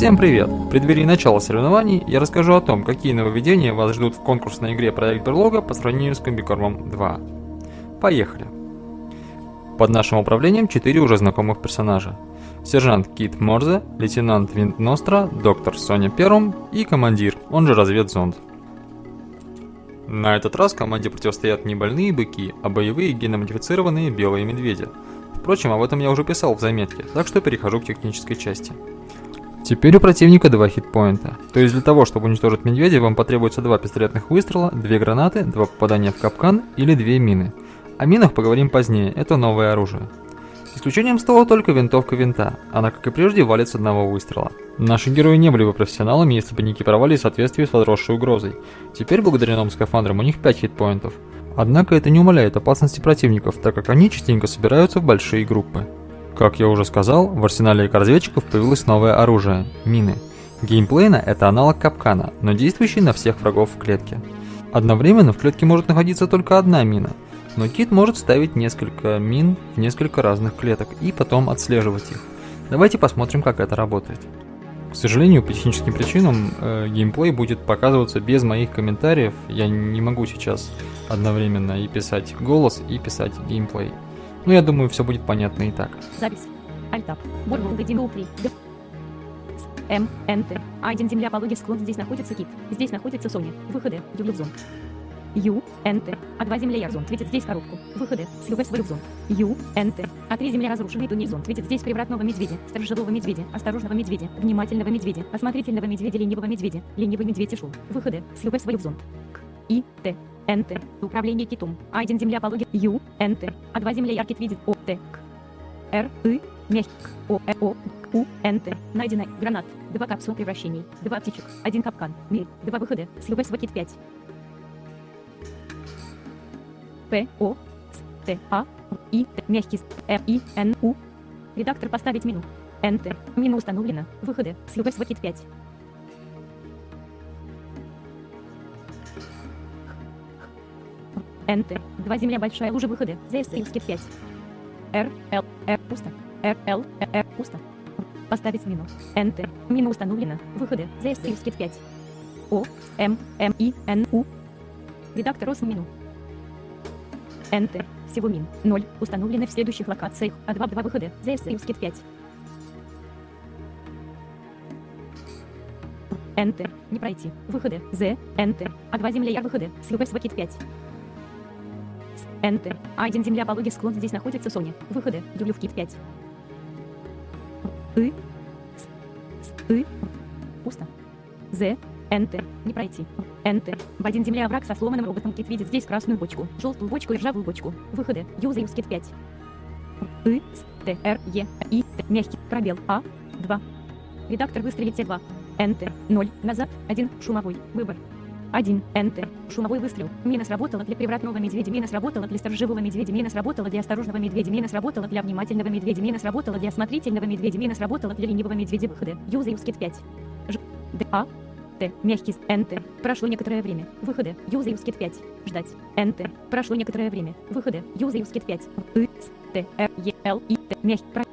Всем привет! В преддверии начала соревнований я расскажу о том, какие нововведения вас ждут в конкурсной игре Проект Берлога по сравнению с Комбикормом 2. Поехали! Под нашим управлением четыре уже знакомых персонажа. Сержант Кит Морзе, лейтенант Винт Ностра, доктор Соня Перум и командир, он же разведзонд. На этот раз команде противостоят не больные быки, а боевые геномодифицированные белые медведи. Впрочем, об этом я уже писал в заметке, так что перехожу к технической части. Теперь у противника два хитпоинта. То есть для того, чтобы уничтожить медведя, вам потребуется два пистолетных выстрела, две гранаты, два попадания в капкан или две мины. О минах поговорим позднее, это новое оружие. Исключением стала только винтовка винта, она, как и прежде, валит с одного выстрела. Наши герои не были бы профессионалами, если бы не экипировали в соответствии с возросшей угрозой. Теперь, благодаря новым скафандрам, у них 5 хитпоинтов. Однако это не умаляет опасности противников, так как они частенько собираются в большие группы. Как я уже сказал, в арсенале разведчиков появилось новое оружие – мины. Геймплейно это аналог капкана, но действующий на всех врагов в клетке. Одновременно в клетке может находиться только одна мина, но Кит может ставить несколько мин в несколько разных клеток и потом отслеживать их. Давайте посмотрим, как это работает. К сожалению, по техническим причинам э, геймплей будет показываться без моих комментариев. Я не могу сейчас одновременно и писать голос, и писать геймплей. Ну, я думаю, все будет понятно и так. Запись. Альтап. Борвол, Гадимул 3. М, НТ. А1 земля, пологи, склон, здесь находится кит. Здесь находится Соня. Выходы. Юлюбзон. Ю, НТ. А2 земля, Ярзонт. Видит здесь коробку. Выходы. Слюбэ свой зон. Ю, НТ. А3 земля разрушенный тунизонт. Видит здесь превратного медведя, сторожевого медведя, осторожного медведя, внимательного медведя, осмотрительного медведя, ленивого медведя, ленивый медведь ушел. Выходы. Слюбэ свой зон. К, И, Т. НТ. Управление китом. А1 земля пологи. Ю. НТ. А2 земля яркит видит. О. Т. К. Р. И. Мягкий. О. Э. О. У. НТ. Найдено. Гранат. Два капсул превращений. Два птичек. Один капкан. Мир. Два выхода. Слюбэ свакит 5. П. О. С. Т. А. И. Т. Мягкий. Р. И. Н. У. Редактор поставить мину. НТ. Мина установлена. Выходы. Слюбэ свакит 5. НТ. Два земля большая лужа выходы. Илскит 5. Р. Л. Р. Пусто. Р. Л. Р. Пусто. Поставить мину. НТ. Мина установлена. Выходы. Илскит 5. О. М. М. И. Н. У. Редактор ОС мину. НТ. Всего мин. 0. Установлены в следующих локациях. А2 2 выходы. ЗС Илскит 5. НТ. Не пройти. Выходы. З. НТ. А2 земля яр выходы. Свакит 5. НТ. А1 земля пологи склон здесь находится Соня. Выходы. Юлю в кит 5. И. И. Пусто. З. НТ. Не пройти. НТ. В один земля враг со сломанным роботом кит видит здесь красную бочку, желтую бочку и ржавую бочку. Выходы. Юза Юскит 5. И. Т. Р. Е. И. Т. Мягкий. Пробел. А. 2. Редактор выстрелить Т2. НТ. 0. Назад. 1. Шумовой. Выбор. 1. НТ. Шумовой выстрел. Мина сработала для превратного медведя. Мина сработала для сторожевого медведя. Мина сработала для осторожного медведя. Мина сработала для внимательного медведя. Мина сработала для осмотрительного медведя. Мина сработала для ленивого медведя. Выходы. Юза Юскит 5. Ж. Д. А. Т. Мягкий. НТ. Прошло некоторое время. Выходы. Юза Юскит 5. Ждать. НТ. Прошло некоторое время. Выходы. Юза Юскит 5. И. Т. Р. Е. Л. И. Т. Мягкий.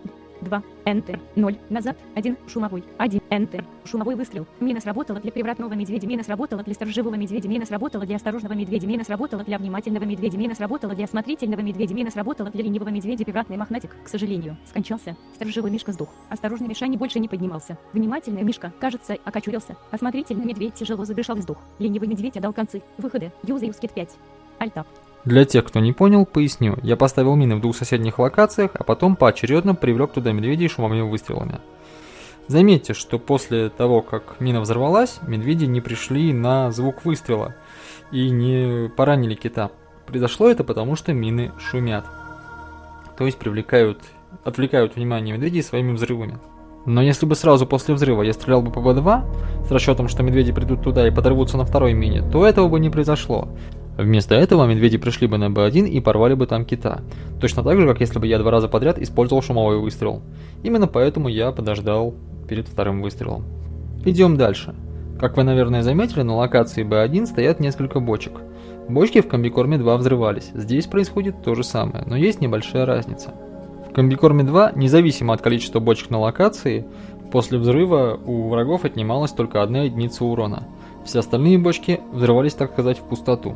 2. НТ. 0. Назад. 1. Шумовой. 1. НТ. Шумовой выстрел. Мина сработала для превратного медведя. Мина сработала для сторожевого медведя. Мина сработала для осторожного медведя. Мина сработала для внимательного медведя. Мина сработала для осмотрительного медведя. Мина сработала для ленивого медведя. Превратный мохнатик, к сожалению, скончался. Сторожевый мишка сдох. Осторожный Мишани больше не поднимался. Внимательный мишка, кажется, окочурился. Осмотрительный медведь тяжело задышал и сдох. Ленивый медведь отдал концы. Выходы. Юза Юскит 5. Альтап. Для тех, кто не понял, поясню. Я поставил мины в двух соседних локациях, а потом поочередно привлек туда медведей шумовыми выстрелами. Заметьте, что после того, как мина взорвалась, медведи не пришли на звук выстрела и не поранили кита. Произошло это потому, что мины шумят. То есть привлекают, отвлекают внимание медведей своими взрывами. Но если бы сразу после взрыва я стрелял бы по Б2, с расчетом, что медведи придут туда и подорвутся на второй мине, то этого бы не произошло. Вместо этого медведи пришли бы на Б1 и порвали бы там кита. Точно так же, как если бы я два раза подряд использовал шумовой выстрел. Именно поэтому я подождал перед вторым выстрелом. Идем дальше. Как вы, наверное, заметили, на локации B1 стоят несколько бочек. Бочки в Комбикорме 2 взрывались. Здесь происходит то же самое, но есть небольшая разница. В Комбикорме 2, независимо от количества бочек на локации, После взрыва у врагов отнималась только одна единица урона. Все остальные бочки взрывались, так сказать, в пустоту.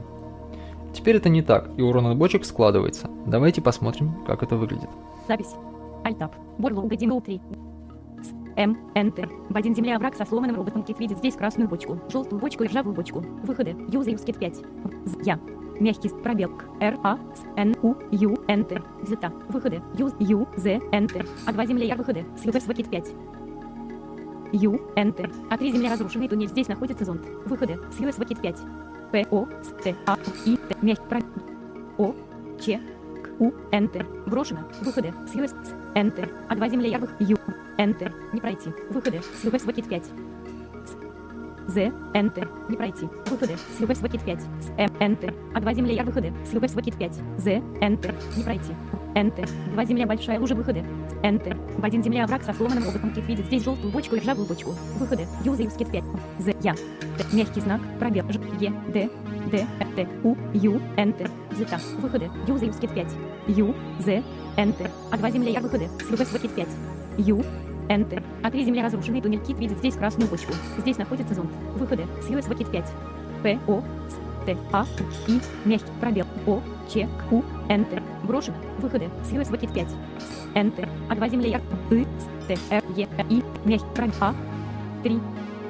Теперь это не так, и урон от бочек складывается. Давайте посмотрим, как это выглядит. Запись. Альтап. Борлоу Димул 3. С. М. НТ. В один земля враг со сломанным роботом кит видит здесь красную бочку, желтую бочку и ржавую бочку. Выходы. Юза Скит 5. З. Я. Мягкий пробел. Р. А. С. Н. У. Ю. Т. Зета. Выходы. Юз. Ю. З. Т. А два земля выходы. С. Юз Кит 5. Ю. Т. А три земля разрушенный туннель. Здесь находится зонд. Выходы. С. Юз Кит 5. П. О. С. Т. А. И. Т. Мягкий пробел. О. Ч. К. У. Т. Брошено. Выходы. С. Н. Т. А два земля ярвых. Ю. Т. Не пройти. Выходы. С. Юз Кит 5. З, НТ, не пройти. Выходы. С ЮБ Свокит 5. С М, НТ. А два земля я выходы. С ЮБ Свокит 5. З, НТ, не пройти. НТ. Два земля большая лужа выходы. НТ. В один земля враг со сломанным роботом кит видит здесь желтую бочку и ржавую бочку. Выходы. Юза Юскит 5. З, Я. Т. Мягкий знак. Пробел. Ж, Е, Д, Д, Т, У, Ю, НТ. Зета. Выходы. Юза Юскит 5. Ю, З, НТ. А два земля я выходы. С ЮБ Свокит 5. Ю, НТ. А три земля разрушенный туннель кит видит здесь красную бочку. Здесь находится зонд. Выходы. С ЮС Кит 5. П, О, С, Т, А, И, мягкий, пробел, О, Ч, У, Н, Т. Брошено. Выходы. С Кит 5. С, Н, Т. А два земля я, И, Т, Р, Е, И, мягкий, пробел, А, 3,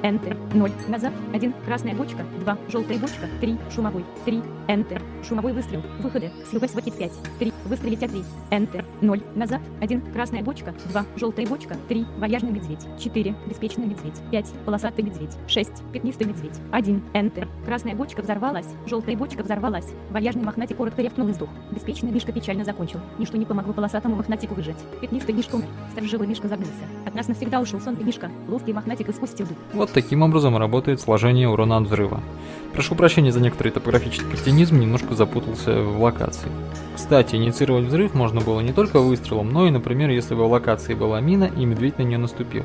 НТ, 0, назад, 1, красная бочка, 2, желтая бочка, 3, шумовой, 3, НТ, шумовой выстрел, выходы, с Свокит 5, 3, выстрелить 3, НТ, 0, назад, 1, красная бочка, 2, желтая бочка, 3, вояжный медведь, 4, беспечный медведь, 5, полосатый медведь, 6, пятнистый медведь, 1, НТ, красная бочка взорвалась, желтая бочка взорвалась, вояжный мохнатик коротко рявкнул и сдох, беспечный мишка печально закончил, ничто не помогло полосатому мохнатику выжить, пятнистый мишка умер, сторожевой мишка загнулся, от нас навсегда ушел сон мишка, ловкий мохнатик испустил дух. Вот таким образом работает сложение урона от взрыва. Прошу прощения за некоторый топографический кретинизм, немножко запутался в локации. Кстати, инициировать взрыв можно было не только выстрелом, но и, например, если бы в локации была мина и медведь на нее наступил.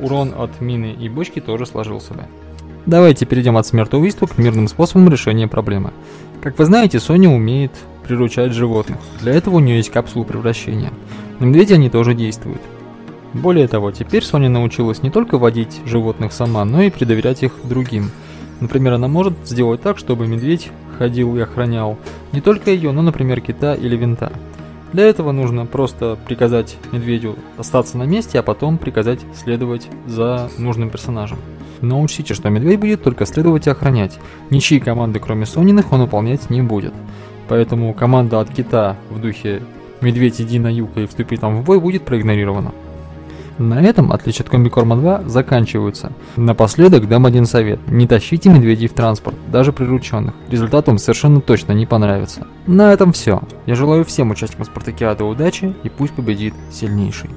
Урон от мины и бочки тоже сложился бы. Давайте перейдем от смертоубийства к мирным способам решения проблемы. Как вы знаете, Соня умеет приручать животных. Для этого у нее есть капсулы превращения. На медведя они тоже действуют. Более того, теперь Соня научилась не только водить животных сама, но и предоверять их другим. Например, она может сделать так, чтобы медведь ходил и охранял не только ее, но, например, кита или винта. Для этого нужно просто приказать медведю остаться на месте, а потом приказать следовать за нужным персонажем. Но учтите, что медведь будет только следовать и охранять. Ничьи команды, кроме Сониных, он выполнять не будет. Поэтому команда от кита в духе «Медведь, иди на юг и вступи там в бой» будет проигнорирована. На этом отличия от Комбикорма 2 заканчиваются. Напоследок дам один совет. Не тащите медведей в транспорт, даже прирученных. Результат вам совершенно точно не понравится. На этом все. Я желаю всем участникам Спартакиады удачи и пусть победит сильнейший.